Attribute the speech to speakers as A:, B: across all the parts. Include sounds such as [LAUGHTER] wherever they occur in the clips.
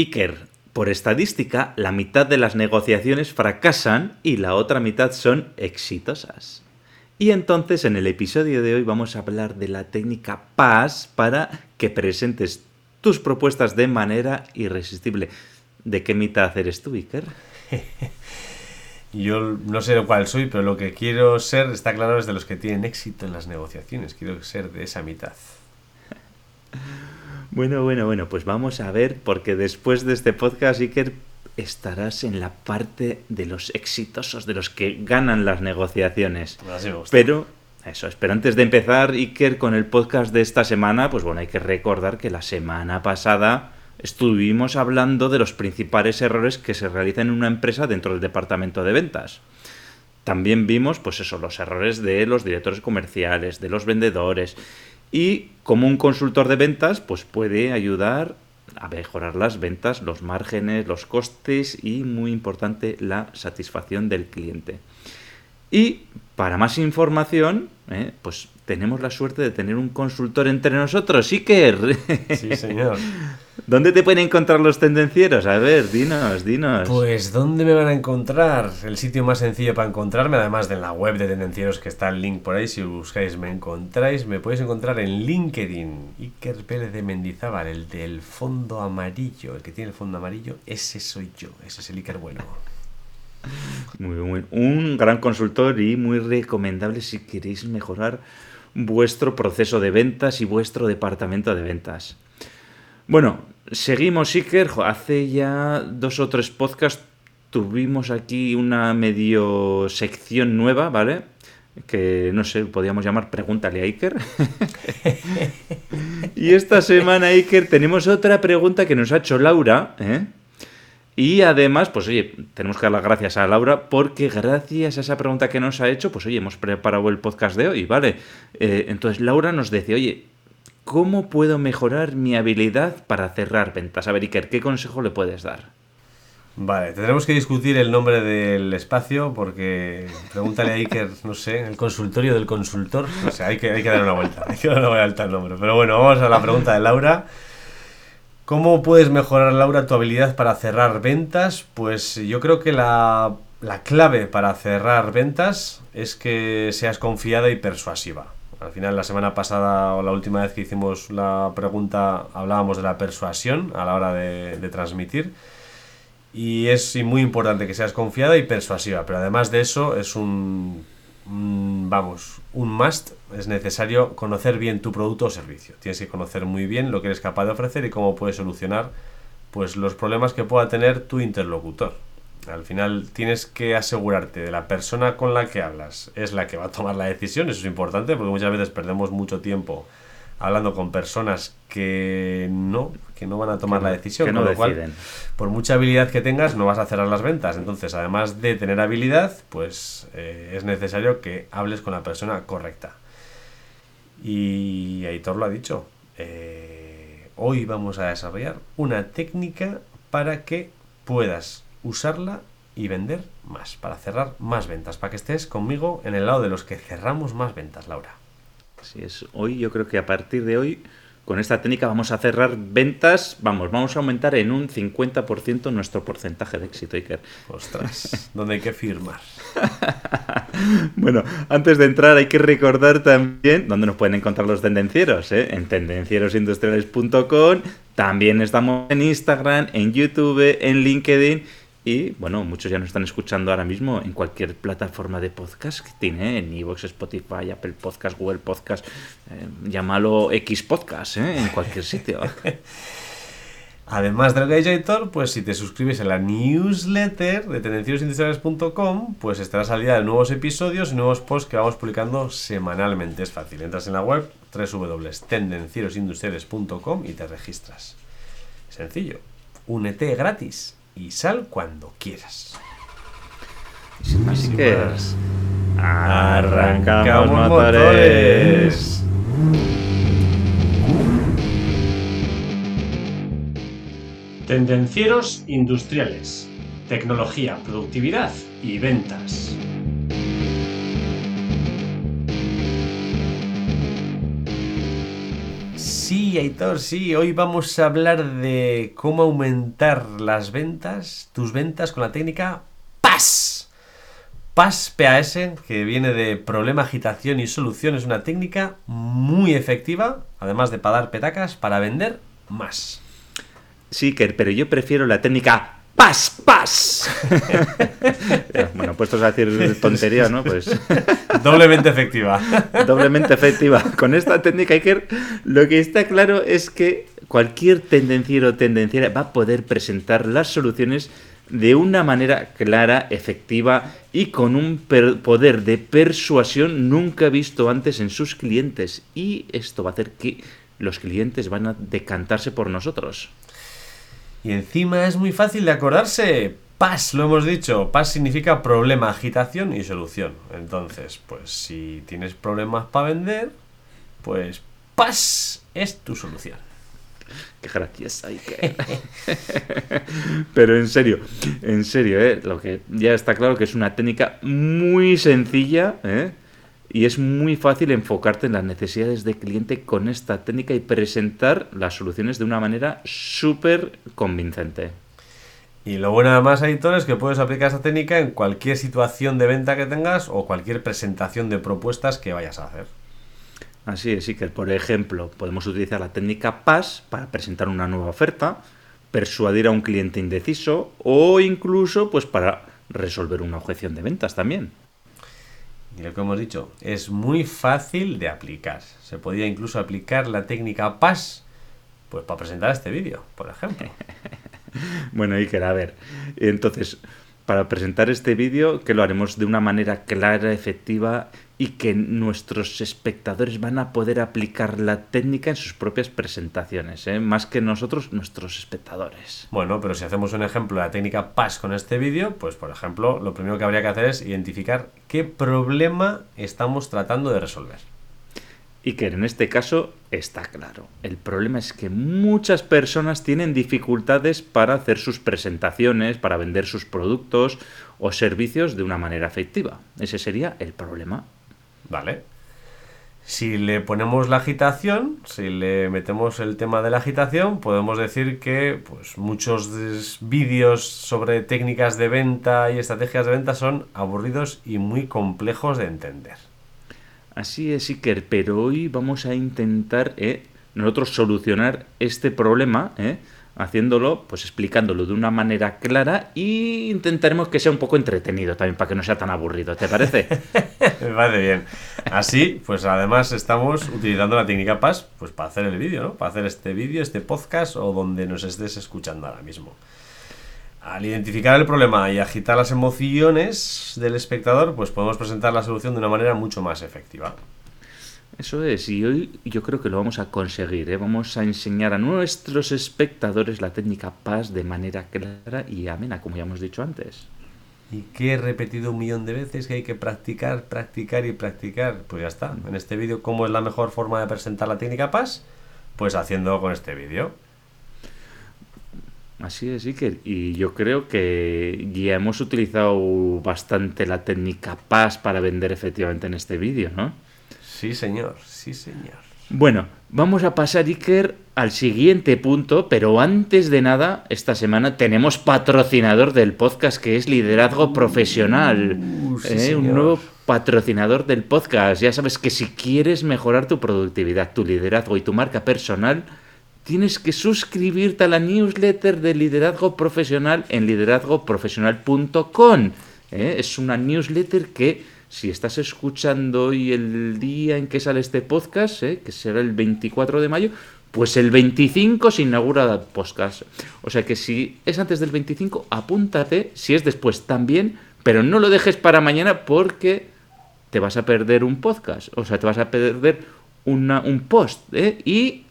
A: Iker, por estadística, la mitad de las negociaciones fracasan y la otra mitad son exitosas. Y entonces en el episodio de hoy vamos a hablar de la técnica PAS para que presentes tus propuestas de manera irresistible. ¿De qué mitad eres tú, Iker? [LAUGHS]
B: Yo no sé cuál soy, pero lo que quiero ser, está claro, es de los que tienen éxito en las negociaciones. Quiero ser de esa mitad.
A: Bueno, bueno, bueno, pues vamos a ver, porque después de este podcast, Iker, estarás en la parte de los exitosos, de los que ganan las negociaciones. Pero, eso, pero antes de empezar, Iker, con el podcast de esta semana, pues bueno, hay que recordar que la semana pasada estuvimos hablando de los principales errores que se realizan en una empresa dentro del departamento de ventas. También vimos, pues eso, los errores de los directores comerciales, de los vendedores y como un consultor de ventas, pues puede ayudar a mejorar las ventas, los márgenes, los costes y, muy importante, la satisfacción del cliente. Y para más información, eh, pues tenemos la suerte de tener un consultor entre nosotros, Iker.
B: Sí, señor. [LAUGHS]
A: ¿Dónde te pueden encontrar los tendencieros? A ver, dinos, dinos.
B: Pues, ¿dónde me van a encontrar? El sitio más sencillo para encontrarme, además de en la web de Tendencieros, que está el link por ahí, si buscáis me encontráis, me podéis encontrar en LinkedIn. Iker Pérez de Mendizábal, el del fondo amarillo, el que tiene el fondo amarillo, ese soy yo, ese es el Iker bueno.
A: Muy bien, un gran consultor y muy recomendable si queréis mejorar vuestro proceso de ventas y vuestro departamento de ventas. Bueno, seguimos, Iker. Hace ya dos o tres podcasts tuvimos aquí una medio sección nueva, ¿vale? Que no sé, podríamos llamar Pregúntale a Iker. [LAUGHS] y esta semana, Iker, tenemos otra pregunta que nos ha hecho Laura, ¿eh? Y además, pues oye, tenemos que dar las gracias a Laura porque gracias a esa pregunta que nos ha hecho, pues oye, hemos preparado el podcast de hoy, ¿vale? Eh, entonces Laura nos dice, oye, ¿cómo puedo mejorar mi habilidad para cerrar ventas? A ver, Iker, ¿qué consejo le puedes dar?
B: Vale, tendremos que discutir el nombre del espacio porque pregúntale a Iker, no sé, el consultorio del consultor. No sé, hay que, hay que dar una vuelta, hay que dar una vuelta al nombre. Pero bueno, vamos a la pregunta de Laura. ¿Cómo puedes mejorar, Laura, tu habilidad para cerrar ventas? Pues yo creo que la, clave para cerrar ventas es que seas confiada y persuasiva. Al final, la semana pasada o la última vez que hicimos la pregunta hablábamos de la persuasión a la hora de, transmitir. Y es muy importante que seas confiada y persuasiva, pero además de eso es un vamos, un must, es necesario conocer bien tu producto o servicio. Tienes que conocer muy bien lo que eres capaz de ofrecer y cómo puedes solucionar pues los problemas que pueda tener tu interlocutor. Al final tienes que asegurarte de la persona con la que hablas es la que va a tomar la decisión, eso es importante porque muchas veces perdemos mucho tiempo hablando con personas que no, que no van a tomar la decisión.
A: Que no deciden.
B: por mucha habilidad que tengas, no vas a cerrar las ventas. Entonces, además de tener habilidad, pues eh, es necesario que hables con la persona correcta. Y Aitor lo ha dicho. Eh, hoy vamos a desarrollar una técnica para que puedas usarla y vender más, para cerrar más ventas, para que estés conmigo en el lado de los que cerramos más ventas, Laura.
A: Así es. Hoy yo creo que a partir de hoy, con esta técnica vamos a cerrar ventas, vamos, vamos a aumentar en un 50% nuestro porcentaje de éxito, Iker.
B: Ostras, ¿dónde hay que firmar? [LAUGHS]
A: bueno, antes de entrar hay que recordar también dónde nos pueden encontrar los tendencieros, ¿eh? en tendencierosindustriales.com, también estamos en Instagram, en YouTube, en LinkedIn y bueno, muchos ya nos están escuchando ahora mismo en cualquier plataforma de podcast que tiene, en Evox, Spotify, Apple Podcast, Google Podcast, eh, llámalo X Podcast, ¿eh? en cualquier sitio. [LAUGHS]
B: Además de lo que ha dicho pues si te suscribes a la newsletter de tendenciosindustriales.com, pues estarás al día de nuevos episodios y nuevos posts que vamos publicando semanalmente. Es fácil, entras en la web www.tendenciosindustriales.com y te registras. Sencillo, únete gratis y sal cuando quieras.
A: Así que arrancamos, motores.
C: Tendencieros industriales, tecnología, productividad y ventas.
B: Sí. Hoy vamos a hablar de cómo aumentar las ventas, tus ventas con la técnica PAS. PAS PAS, que viene de problema, agitación y solución, es una técnica muy efectiva, además de para dar petacas, para vender más.
A: Sí, pero yo prefiero la técnica ¡Paz, paz! [LAUGHS] bueno, puestos a decir tonterías, ¿no? Pues. [LAUGHS]
B: Doblemente efectiva. [LAUGHS]
A: Doblemente efectiva. Con esta técnica, Iker, lo que está claro es que cualquier tendenciero o tendenciera va a poder presentar las soluciones de una manera clara, efectiva y con un poder de persuasión nunca visto antes en sus clientes. Y esto va a hacer que los clientes van a decantarse por nosotros.
B: Y encima es muy fácil de acordarse. PAS, lo hemos dicho. PAS significa problema, agitación y solución. Entonces, pues si tienes problemas para vender, pues PAS es tu solución.
A: Qué gracias. [LAUGHS] Pero en serio, en serio, ¿eh? lo que ya está claro que es una técnica muy sencilla, ¿eh? Y es muy fácil enfocarte en las necesidades de cliente con esta técnica y presentar las soluciones de una manera súper convincente.
B: Y lo bueno además, editor, es que puedes aplicar esta técnica en cualquier situación de venta que tengas o cualquier presentación de propuestas que vayas a hacer.
A: Así es, sí que por ejemplo podemos utilizar la técnica PAS para presentar una nueva oferta, persuadir a un cliente indeciso o incluso pues para resolver una objeción de ventas también.
B: Y lo que hemos dicho, es muy fácil de aplicar. Se podía incluso aplicar la técnica PAS pues para presentar este vídeo, por ejemplo. [LAUGHS]
A: bueno, Iker, a ver. Entonces, para presentar este vídeo, que lo haremos de una manera clara, efectiva y que nuestros espectadores van a poder aplicar la técnica en sus propias presentaciones, ¿eh? más que nosotros, nuestros espectadores.
B: Bueno, pero si hacemos un ejemplo de la técnica PAS con este vídeo, pues por ejemplo, lo primero que habría que hacer es identificar qué problema estamos tratando de resolver.
A: Y que en este caso está claro. El problema es que muchas personas tienen dificultades para hacer sus presentaciones, para vender sus productos o servicios de una manera efectiva. Ese sería el problema.
B: Vale. Si le ponemos la agitación, si le metemos el tema de la agitación, podemos decir que pues, muchos vídeos sobre técnicas de venta y estrategias de venta son aburridos y muy complejos de entender.
A: Así es, Iker, pero hoy vamos a intentar eh, nosotros solucionar este problema, eh, haciéndolo, pues explicándolo de una manera clara y intentaremos que sea un poco entretenido también para que no sea tan aburrido, ¿te parece? [LAUGHS]
B: Me parece bien. Así, pues además estamos utilizando la técnica PAS pues para hacer el vídeo, ¿no? Para hacer este vídeo, este podcast o donde nos estés escuchando ahora mismo. Al identificar el problema y agitar las emociones del espectador, pues podemos presentar la solución de una manera mucho más efectiva.
A: Eso es, y hoy yo creo que lo vamos a conseguir. ¿eh? Vamos a enseñar a nuestros espectadores la técnica PAS de manera clara y amena, como ya hemos dicho antes.
B: ¿Y qué he repetido un millón de veces que hay que practicar, practicar y practicar? Pues ya está. En este vídeo, ¿cómo es la mejor forma de presentar la técnica PAS? Pues haciendo con este vídeo.
A: Así es, Iker. Y yo creo que ya hemos utilizado bastante la técnica PAS para vender efectivamente en este vídeo, ¿no?
B: Sí, señor, sí, señor.
A: Bueno, vamos a pasar, Iker, al siguiente punto, pero antes de nada, esta semana tenemos patrocinador del podcast que es Liderazgo Profesional. Uh, ¿eh? un nuevo patrocinador del podcast. Ya sabes que si quieres mejorar tu productividad, tu liderazgo y tu marca personal, tienes que suscribirte a la newsletter de Liderazgo Profesional en liderazgoprofesional.com. ¿eh? Es una newsletter que si estás escuchando hoy el día en que sale este podcast, ¿eh? que será el 24 de mayo, pues el 25 se inaugura el podcast. O sea que si es antes del 25, apúntate, si es después también, pero no lo dejes para mañana porque te vas a perder un podcast, o sea, te vas a perder un post, ¿eh? Y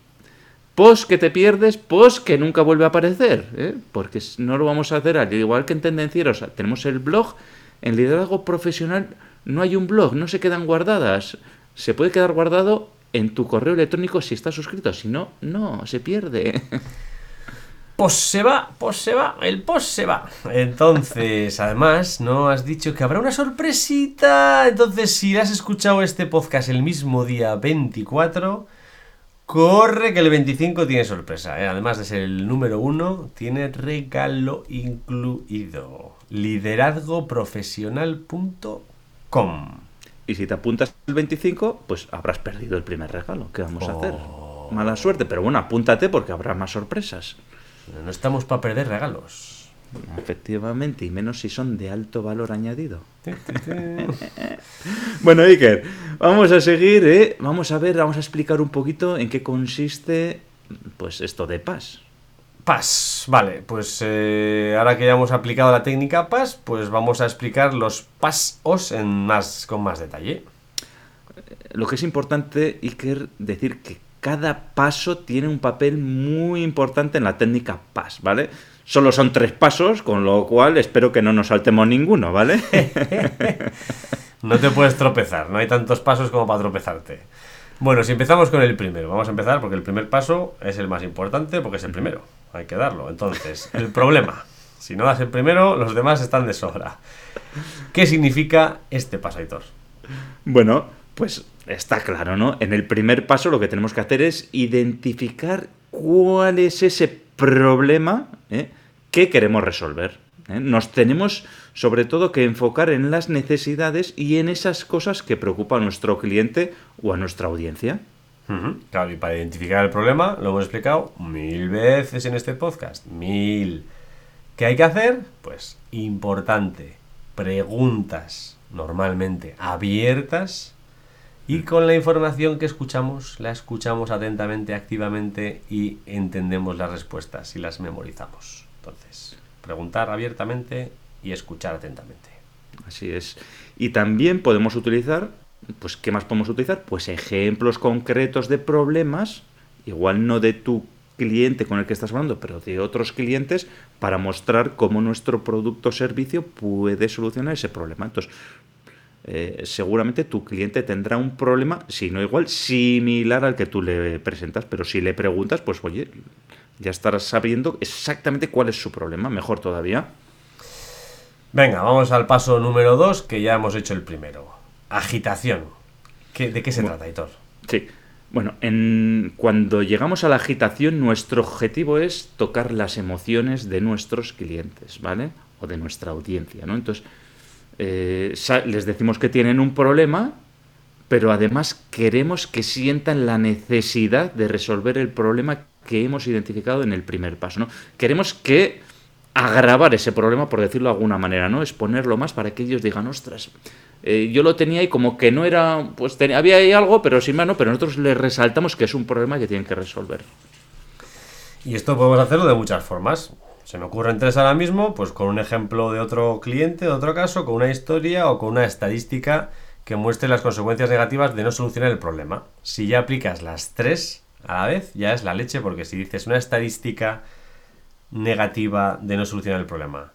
A: post que te pierdes, post que nunca vuelve a aparecer, ¿eh? porque no lo vamos a hacer al igual que en Tendencieros, tenemos el blog en liderazgo profesional no hay un blog, no se quedan guardadas. Se puede quedar guardado en tu correo electrónico si estás suscrito, si no, no, se pierde. [LAUGHS]
B: Pues se va, pues se va, el post se va. Entonces, además, ¿no? Has dicho que habrá una sorpresita. Entonces, si has escuchado este podcast el mismo día 24, Corre que el 25 tiene sorpresa. ¿eh? Además de ser el número uno, tiene regalo incluido. Liderazgoprofesional.com.
A: Y si te apuntas el 25, pues habrás perdido el primer regalo. ¿Qué vamos a hacer? Oh. Mala suerte, pero bueno, apúntate porque habrá más sorpresas.
B: No estamos para perder regalos.
A: Efectivamente, y menos si son de alto valor añadido. [LAUGHS] bueno, Iker, vamos a seguir, ¿eh? Vamos a ver, vamos a explicar un poquito en qué consiste pues esto de PAS.
B: PAS, vale, pues eh, ahora que ya hemos aplicado la técnica PAS, pues vamos a explicar los PAS-OS en más, con más detalle.
A: Lo que es importante, Iker, decir que cada paso tiene un papel muy importante en la técnica PAS, ¿vale? Solo son tres pasos, con lo cual espero que no nos saltemos ninguno, ¿vale? [LAUGHS]
B: no te puedes tropezar, no hay tantos pasos como para tropezarte. Bueno, si empezamos con el primero, vamos a empezar porque el primer paso es el más importante porque es el primero, hay que darlo. Entonces, el problema, si no das el primero, los demás están de sobra. ¿Qué significa este paso, Aitor?
A: Bueno, pues está claro, ¿no? En el primer paso lo que tenemos que hacer es identificar cuál es ese problema ¿eh? ¿Qué queremos resolver? ¿Eh? Nos tenemos sobre todo que enfocar en las necesidades y en esas cosas que preocupan a nuestro cliente o a nuestra audiencia.
B: Claro, y para identificar el problema, lo hemos explicado mil veces en este podcast. Mil. ¿Qué hay que hacer? Pues importante. Preguntas normalmente abiertas y con la información que escuchamos, la escuchamos atentamente, activamente y entendemos las respuestas y las memorizamos. Entonces, preguntar abiertamente y escuchar atentamente.
A: Así es. Y también podemos utilizar, pues, ¿qué más podemos utilizar? Pues ejemplos concretos de problemas, igual no de tu cliente con el que estás hablando, pero de otros clientes, para mostrar cómo nuestro producto o servicio puede solucionar ese problema. Entonces, eh, seguramente tu cliente tendrá un problema, si no igual, similar al que tú le presentas, pero si le preguntas, pues oye, ya estarás sabiendo exactamente cuál es su problema, mejor todavía.
B: Venga, vamos al paso número dos, que ya hemos hecho el primero. Agitación. ¿De qué se trata, Hitor?
A: Sí. Bueno, en, cuando llegamos a la agitación, nuestro objetivo es tocar las emociones de nuestros clientes, ¿vale? O de nuestra audiencia, ¿no? Entonces, eh, les decimos que tienen un problema, pero además queremos que sientan la necesidad de resolver el problema que hemos identificado en el primer paso. ¿no? Queremos que agravar ese problema, por decirlo de alguna manera, ¿no? Exponerlo más para que ellos digan, ostras, eh, yo lo tenía y como que no era, pues había ahí algo, pero sin mano, pero nosotros les resaltamos que es un problema que tienen que resolver.
B: Y esto podemos hacerlo de muchas formas. Se me ocurren tres ahora mismo, pues con un ejemplo de otro cliente, de otro caso, con una historia o con una estadística que muestre las consecuencias negativas de no solucionar el problema. Si ya aplicas las tres, a la vez ya es la leche porque si dices una estadística negativa de no solucionar el problema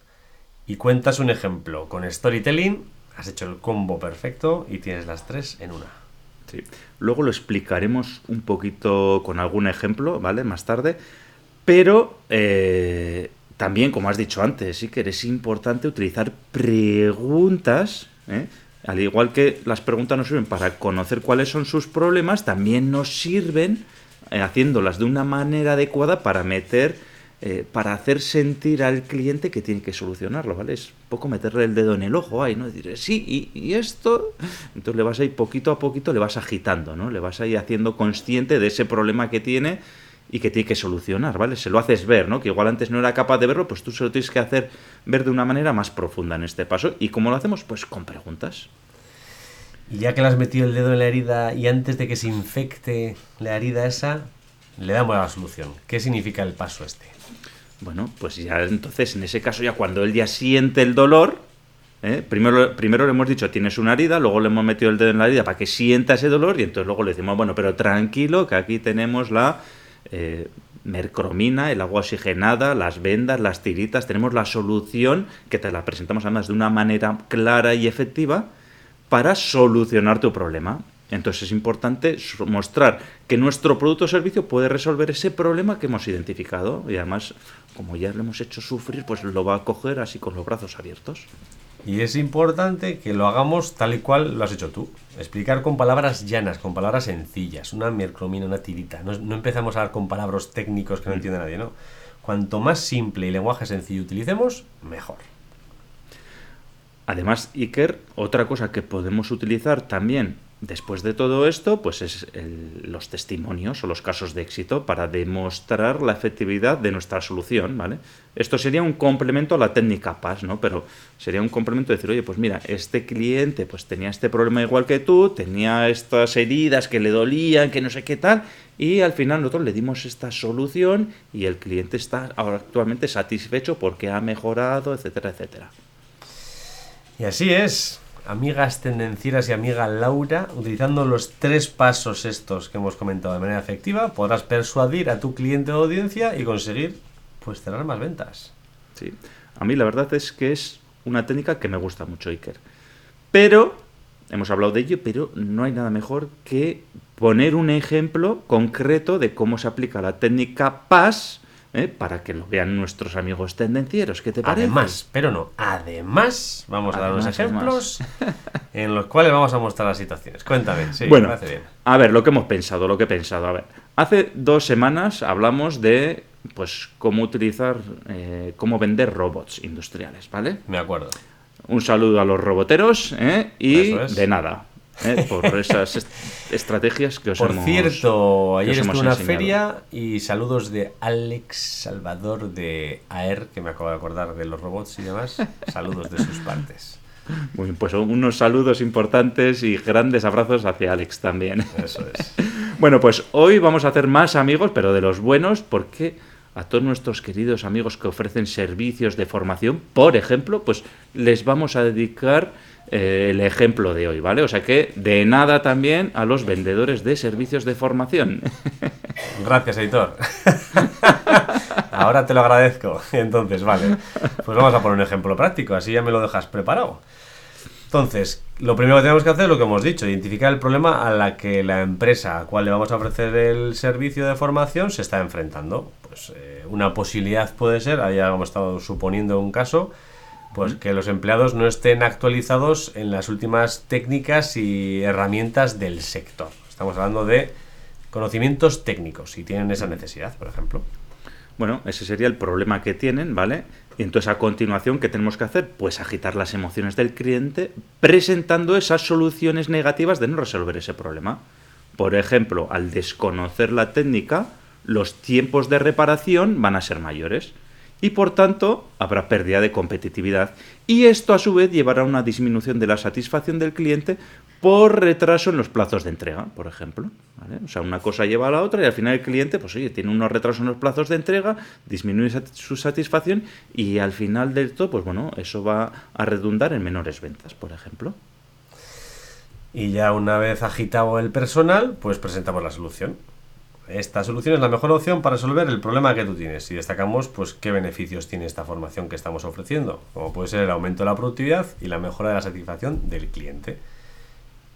B: y cuentas un ejemplo con storytelling, has hecho el combo perfecto y tienes las tres en una.
A: Sí. Luego lo explicaremos un poquito con algún ejemplo, ¿vale? Más tarde. Pero eh, también, como has dicho antes, sí que es importante utilizar preguntas, ¿eh? al igual que las preguntas nos sirven para conocer cuáles son sus problemas, también nos sirven eh, haciéndolas de una manera adecuada para meter, eh, para hacer sentir al cliente que tiene que solucionarlo, ¿vale? Es poco meterle el dedo en el ojo ahí, ¿no? Decir, sí, y, esto. Entonces le vas a ir poquito a poquito, le vas agitando, ¿no? Le vas a ir haciendo consciente de ese problema que tiene y que tiene que solucionar, ¿vale? Se lo haces ver, ¿no? Que igual antes no era capaz de verlo, pues tú se lo tienes que hacer ver de una manera más profunda en este paso. ¿Y cómo lo hacemos? Pues con preguntas.
B: Y ya que le has metido el dedo en la herida y antes de que se infecte la herida esa, le damos la solución. ¿Qué significa el paso este?
A: Bueno, pues ya entonces, en ese caso, ya cuando él ya siente el dolor, ¿eh? primero, primero le hemos dicho tienes una herida, luego le hemos metido el dedo en la herida para que sienta ese dolor y entonces luego le decimos, bueno, pero tranquilo, que aquí tenemos la eh, mercromina, el agua oxigenada, las vendas, las tiritas, tenemos la solución que te la presentamos además de una manera clara y efectiva para solucionar tu problema. Entonces es importante mostrar que nuestro producto o servicio puede resolver ese problema que hemos identificado y además, como ya le hemos hecho sufrir, pues lo va a coger así con los brazos abiertos.
B: Y es importante que lo hagamos tal y cual lo has hecho tú. Explicar con palabras llanas, con palabras sencillas. Una miercromina, una tirita. No, no empezamos a hablar con palabras técnicos que no mm. entiende nadie, ¿no? Cuanto más simple y lenguaje sencillo utilicemos, mejor.
A: Además, Iker, otra cosa que podemos utilizar también Después de todo esto, pues es los testimonios o los casos de éxito para demostrar la efectividad de nuestra solución, ¿vale? Esto sería un complemento a la técnica PAS, ¿no? Pero sería un complemento de decir, oye, pues mira, este cliente pues tenía este problema igual que tú, tenía estas heridas que le dolían, que no sé qué tal, y al final nosotros le dimos esta solución y el cliente está ahora actualmente satisfecho porque ha mejorado, etcétera, etcétera.
B: Y así es amigas tendencieras y amiga Laura, utilizando los tres pasos estos que hemos comentado de manera efectiva, podrás persuadir a tu cliente o audiencia y conseguir pues tener más ventas.
A: Sí, a mí la verdad es que es una técnica que me gusta mucho, Iker. Pero, hemos hablado de ello, pero no hay nada mejor que poner un ejemplo concreto de cómo se aplica la técnica PAS ¿eh? para que lo vean nuestros amigos tendencieros. ¿Qué te parece?
B: Además, pero no, además vamos a dar unos ejemplos en los cuales vamos a mostrar las situaciones. Cuéntame, sí,
A: bueno, A ver, lo que hemos pensado, lo que he pensado. A ver, hace dos semanas hablamos de pues cómo utilizar, eh, cómo vender robots industriales, ¿vale?
B: Me acuerdo.
A: Un saludo a los roboteros ¿eh? y de nada. ¿Eh? por esas estrategias que os
B: Por cierto, ayer estuve en una feria y saludos de Alex Salvador de AER, que me acabo de acordar de los robots y demás. Saludos de sus partes.
A: Muy bien, pues unos saludos importantes y grandes abrazos hacia Alex también.
B: Eso es.
A: bueno, pues hoy vamos a hacer más amigos, pero de los buenos, porque a todos nuestros queridos amigos que ofrecen servicios de formación, por ejemplo, pues les vamos a dedicar eh, el ejemplo de hoy, ¿vale? O sea que de nada también a los vendedores de servicios de formación. [LAUGHS]
B: Gracias, editor. [LAUGHS] Ahora te lo agradezco. Entonces, vale. Pues vamos a poner un ejemplo práctico, así ya me lo dejas preparado. Entonces, lo primero que tenemos que hacer es lo que hemos dicho, identificar el problema a la que la empresa a cual le vamos a ofrecer el servicio de formación se está enfrentando. Pues eh, una posibilidad puede ser, ahí hemos estado suponiendo un caso, pues que los empleados no estén actualizados en las últimas técnicas y herramientas del sector. Estamos hablando de conocimientos técnicos, si tienen esa necesidad, por ejemplo.
A: Bueno, ese sería el problema que tienen, ¿vale? Y entonces a continuación, ¿qué tenemos que hacer? Pues agitar las emociones del cliente presentando esas soluciones negativas de no resolver ese problema. Por ejemplo, al desconocer la técnica, los tiempos de reparación van a ser mayores y por tanto habrá pérdida de competitividad y esto a su vez llevará a una disminución de la satisfacción del cliente por retraso en los plazos de entrega, por ejemplo. O sea, una cosa lleva a la otra y al final el cliente, pues oye, tiene unos retrasos en los plazos de entrega, disminuye su satisfacción y al final del todo, pues bueno, eso va a redundar en menores ventas, por ejemplo.
B: Y ya una vez agitado el personal, pues presentamos la solución. Esta solución es la mejor opción para resolver el problema que tú tienes y destacamos pues qué beneficios tiene esta formación que estamos ofreciendo, como puede ser el aumento de la productividad y la mejora de la satisfacción del cliente.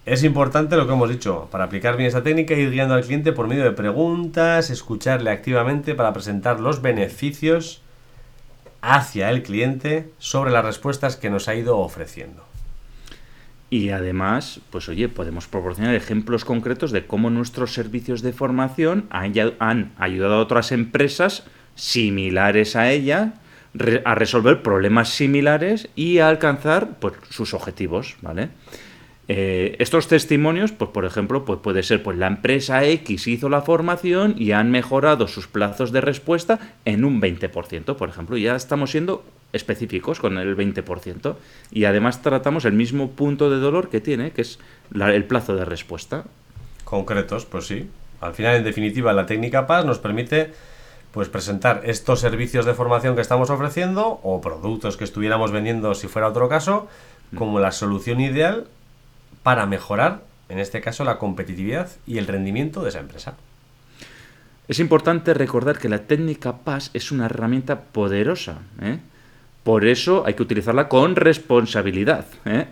B: Es importante lo que hemos dicho, para aplicar bien esta técnica, ir guiando al cliente por medio de preguntas, escucharle activamente para presentar los beneficios hacia el cliente sobre las respuestas que nos ha ido ofreciendo.
A: Y además, pues oye, podemos proporcionar ejemplos concretos de cómo nuestros servicios de formación han, ayudado a otras empresas similares a ella a resolver problemas similares y a alcanzar pues, sus objetivos, ¿vale? Eh, estos testimonios, pues por ejemplo, pues puede ser pues la empresa X hizo la formación y han mejorado sus plazos de respuesta en un 20%, por ejemplo, ya estamos siendo específicos con el 20% y además tratamos el mismo punto de dolor que tiene, que es el plazo de respuesta.
B: Concretos, pues sí. Al final, en definitiva, la técnica PAS nos permite pues presentar estos servicios de formación que estamos ofreciendo o productos que estuviéramos vendiendo si fuera otro caso como la solución ideal para mejorar, en este caso, la competitividad y el rendimiento de esa empresa.
A: Es importante recordar que la técnica PAS es una herramienta poderosa. ¿eh? Por eso hay que utilizarla con responsabilidad. ¿eh?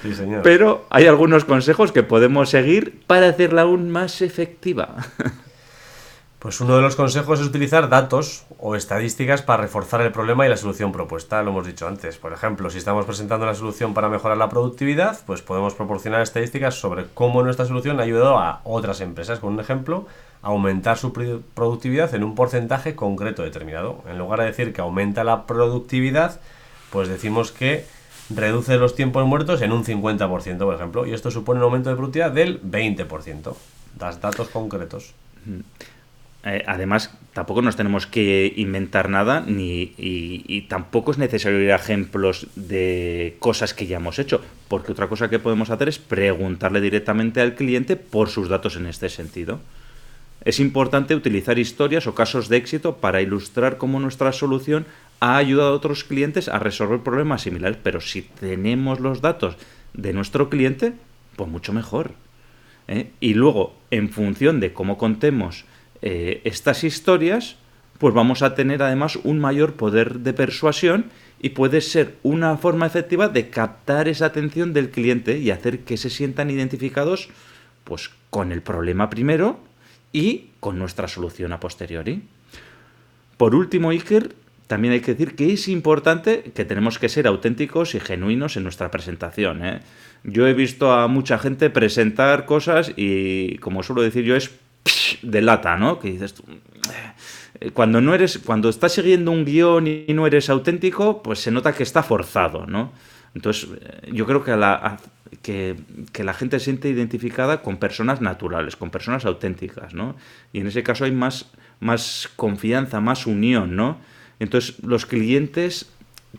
B: Sí, señor.
A: Pero hay algunos consejos que podemos seguir para hacerla aún más efectiva.
B: Pues uno de los consejos es utilizar datos o estadísticas para reforzar el problema y la solución propuesta, lo hemos dicho antes. Por ejemplo, si estamos presentando una solución para mejorar la productividad, pues podemos proporcionar estadísticas sobre cómo nuestra solución ha ayudado a otras empresas, con un ejemplo, a aumentar su productividad en un porcentaje concreto determinado. En lugar de decir que aumenta la productividad, pues decimos que reduce los tiempos muertos en un 50%, por ejemplo, y esto supone un aumento de productividad del 20%. Das datos concretos.
A: Eh, además, tampoco nos tenemos que inventar nada ni, y, tampoco es necesario ir a ejemplos de cosas que ya hemos hecho, porque otra cosa que podemos hacer es preguntarle directamente al cliente por sus datos en este sentido. Es importante utilizar historias o casos de éxito para ilustrar cómo nuestra solución ha ayudado a otros clientes a resolver problemas similares, pero si tenemos los datos de nuestro cliente, pues mucho mejor. ¿eh? Y luego, en función de cómo contemos eh, estas historias, pues vamos a tener además un mayor poder de persuasión y puede ser una forma efectiva de captar esa atención del cliente y hacer que se sientan identificados pues con el problema primero y con nuestra solución a posteriori. Por último, Iker, también hay que decir que es importante que tenemos que ser auténticos y genuinos en nuestra presentación. ¿eh? Yo he visto a mucha gente presentar cosas y, como suelo decir yo, es de lata, ¿no? Que dices eh, cuando no eres, cuando estás siguiendo un guion y no eres auténtico, pues se nota que está forzado, ¿no? Entonces, eh, yo creo que la, que, la gente se siente identificada con personas naturales, con personas auténticas, ¿no? Y en ese caso hay más, más confianza, más unión, ¿no? Entonces, los clientes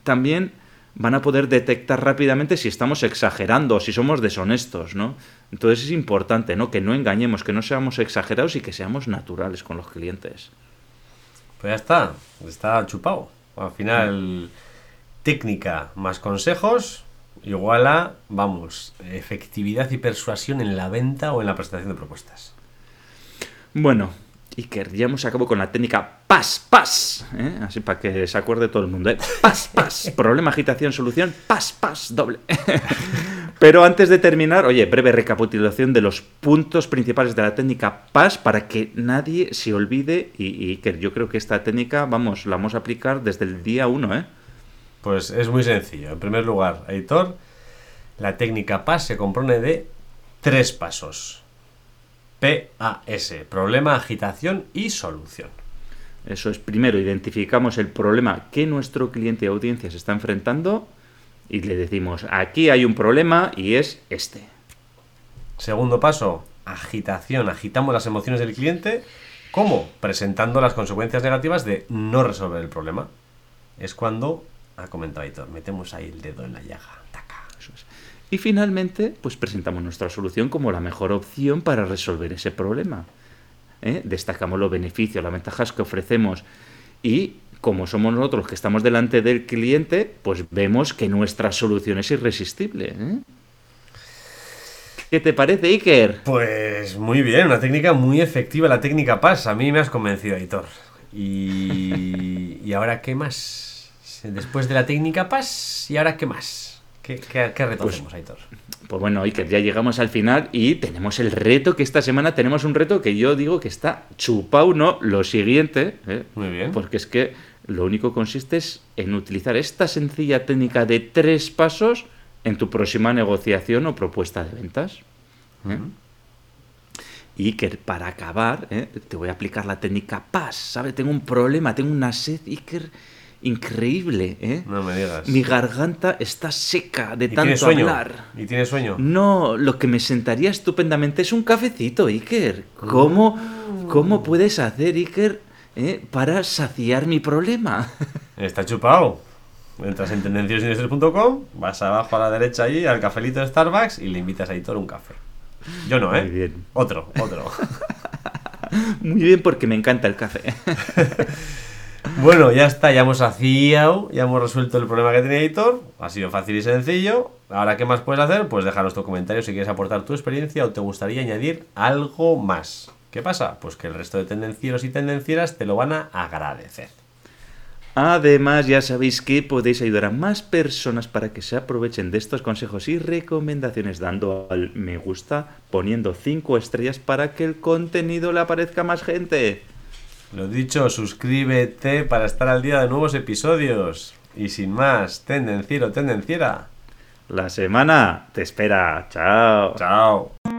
A: también van a poder detectar rápidamente si estamos exagerando si somos deshonestos, ¿no? Entonces es importante, ¿no? Que no engañemos, que no seamos exagerados y que seamos naturales con los clientes.
B: Pues ya está, está chupado. Al final, técnica más consejos igual a, vamos, efectividad y persuasión en la venta o en la presentación de propuestas.
A: Bueno, ya hemos acabado con la técnica PAS, PAS. ¿eh? Así para que se acuerde todo el mundo. ¿eh? PAS, PAS. [LAUGHS] Problema, agitación, solución. PAS, PAS, doble. [LAUGHS] Pero antes de terminar, oye, breve recapitulación de los puntos principales de la técnica PAS para que nadie se olvide y, Iker, yo creo que esta técnica, vamos, la vamos a aplicar desde el día uno, ¿eh?
B: Pues es muy sencillo. En primer lugar, editor, la técnica PAS se compone de tres pasos. PAS, problema, agitación y solución.
A: Eso es, primero identificamos el problema que nuestro cliente y audiencia se está enfrentando y le decimos, aquí hay un problema y es este.
B: Segundo paso, agitación. Agitamos las emociones del cliente. ¿Cómo? Presentando las consecuencias negativas de no resolver el problema. Es cuando, ha comentado Aitor, metemos ahí el dedo en la llaga. Eso es.
A: Y finalmente, pues presentamos nuestra solución como la mejor opción para resolver ese problema. ¿eh? Destacamos los beneficios, las ventajas que ofrecemos y como somos nosotros que estamos delante del cliente, pues vemos que nuestra solución es irresistible. ¿eh? ¿Qué te parece, Iker?
B: Pues muy bien, una técnica muy efectiva, la técnica PAS. A mí me has convencido, Aitor. Y, ¿Y ahora qué más? Después de la técnica PAS, ¿y ahora qué más? ¿Qué, qué, reto pues, Aitor?
A: Pues bueno, Iker, ya llegamos al final y tenemos el reto que esta semana tenemos un reto que yo digo que está chupado, ¿no? Lo siguiente, ¿eh?
B: Muy bien.
A: Porque es que lo único consiste es en utilizar esta sencilla técnica de tres pasos en tu próxima negociación o propuesta de ventas. ¿eh? Y que para acabar, ¿eh? te voy a aplicar la técnica PAS, ¿sabes? Tengo un problema, tengo una sed, Iker, increíble, ¿eh?
B: No me digas.
A: Mi garganta está seca de tanto hablar.
B: ¿Y tienes sueño?
A: No, lo que me sentaría estupendamente es un cafecito, Iker. ¿Cómo. ¿cómo puedes hacer, Iker, eh, para saciar mi problema?
B: Está chupado. Entras en tendenciosindustries.com, vas abajo a la derecha ahí al cafelito de Starbucks y le invitas a Hitor un café. Yo no, ¿eh?
A: Muy bien.
B: Otro, otro. [LAUGHS]
A: Muy bien porque me encanta el café. [LAUGHS]
B: Bueno, ya está, ya hemos saciado, ya hemos resuelto el problema que tenía Editor. Ha sido fácil y sencillo. Ahora, ¿qué más puedes hacer? Pues déjanos tu comentario si quieres aportar tu experiencia o te gustaría añadir algo más. ¿Qué pasa? Pues que el resto de tendencieros y tendencieras te lo van a agradecer.
A: Además, ya sabéis que podéis ayudar a más personas para que se aprovechen de estos consejos y recomendaciones dando al me gusta, poniendo 5 estrellas para que el contenido le aparezca a más gente.
B: Lo dicho, suscríbete para estar al día de nuevos episodios. Y sin más, tendenciero, tendenciera.
A: La semana te espera. Chao.
B: Chao.